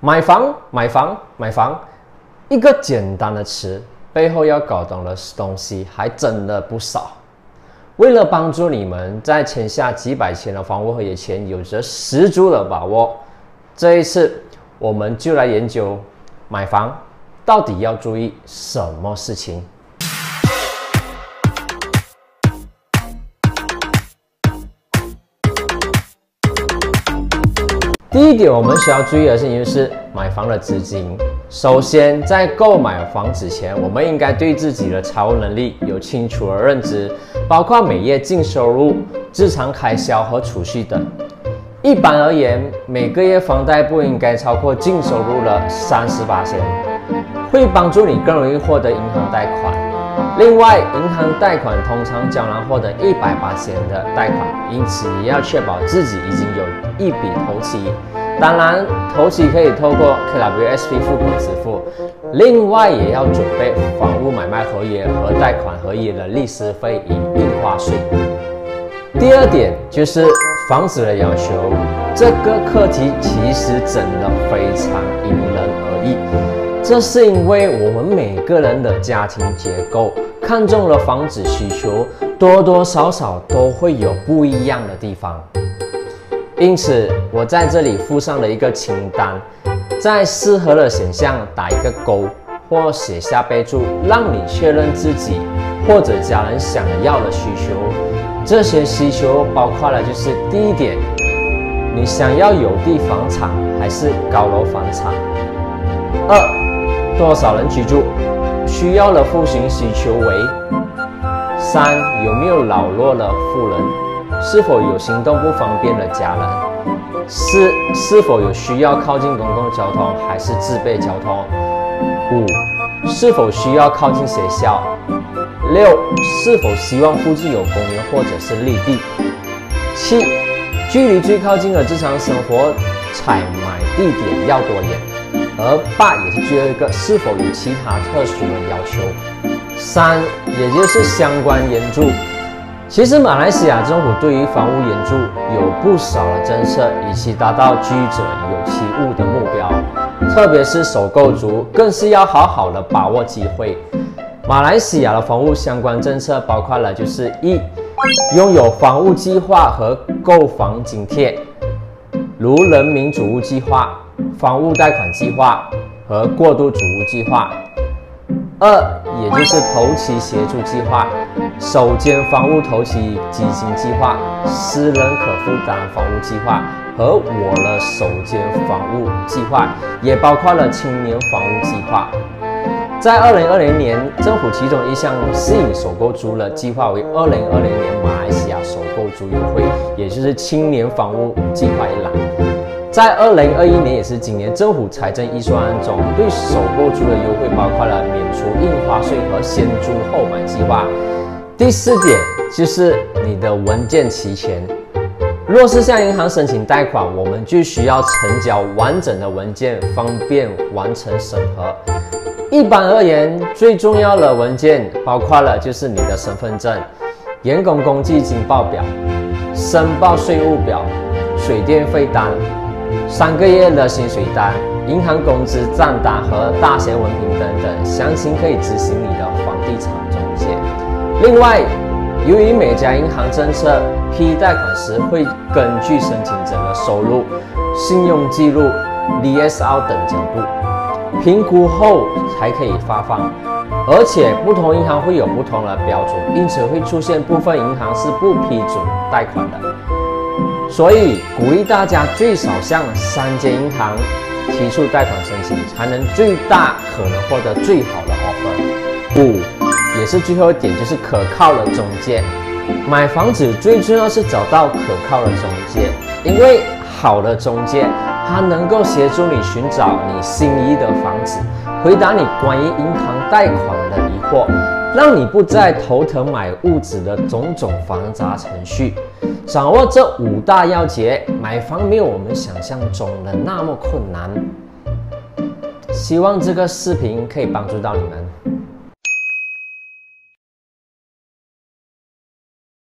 买房，买房，买房，一个简单的词，背后要搞懂的东西还真的不少。为了帮助你们在签下几百千的房屋合约前有着十足的把握，这一次我们就来研究买房到底要注意什么事情。第一点，我们需要注意的事情就是买房的资金。首先，在购买房子前，我们应该对自己的财务能力有清楚的认知，包括每月净收入、日常开销和储蓄等。一般而言，每个月房贷不应该超过净收入的三十八千，会帮助你更容易获得银行贷款。另外，银行贷款通常较难获得一百八千的贷款，因此也要确保自己已经有一笔头期。当然，头期可以透过 KWSP 付款支付。另外，也要准备房屋买卖合约和贷款合约的律师费与印花税。第二点就是房子的要求，这个课题其实真的非常因人而异。这是因为我们每个人的家庭结构、看中的房子需求，多多少少都会有不一样的地方。因此，我在这里附上了一个清单，在适合的选项打一个勾，或写下备注，让你确认自己或者家人想要的需求。这些需求包括了，就是第一点，你想要有地房产还是高楼房产？二。多少人居住？需要的户型需求为三，有没有老弱的妇人？是否有行动不方便的家人？四，是否有需要靠近公共交通还是自备交通？五，是否需要靠近学校？六，是否希望附近有公园或者是绿地？七，距离最靠近的日常生活采买地点要多远？而八也是最后一个，是否有其他特殊的要求？三，也就是相关援助。其实马来西亚政府对于房屋援助有不少的政策，以期达到居者有其屋的目标。特别是首购族，更是要好好的把握机会。马来西亚的房屋相关政策包括了，就是一，拥有房屋计划和购房津贴，如人民主屋计划。房屋贷款计划和过渡主屋计划，二也就是头期协助计划、首间房屋头期基金计划、私人可负担房屋计划和我的首间房屋计划，也包括了青年房屋计划。在二零二零年，政府其中一项吸引首购租的计划为二零二零年马来西亚首购租优惠，也就是青年房屋计划一栏。在二零二一年，也是今年政府财政预算案中，对首购族的优惠包括了免除印花税和先租后买计划。第四点就是你的文件齐全。若是向银行申请贷款，我们就需要呈交完整的文件，方便完成审核。一般而言，最重要的文件包括了就是你的身份证、员工公积金报表、申报税务表、水电费单。三个月的薪水单、银行工资账单和大学文凭等等，详情可以咨询你的房地产中介。另外，由于每家银行政策批贷款时会根据申请者的收入、信用记录、DSR 等角度评估后才可以发放，而且不同银行会有不同的标准，因此会出现部分银行是不批准贷款的。所以鼓励大家最少向三间银行提出贷款申请，才能最大可能获得最好的 offer。五，也是最后一点，就是可靠的中介。买房子最重要是找到可靠的中介，因为好的中介，它能够协助你寻找你心仪的房子，回答你关于银行贷款的疑惑，让你不再头疼买物质的种种繁杂程序。掌握这五大要诀，买房没有我们想象中的那么困难。希望这个视频可以帮助到你们。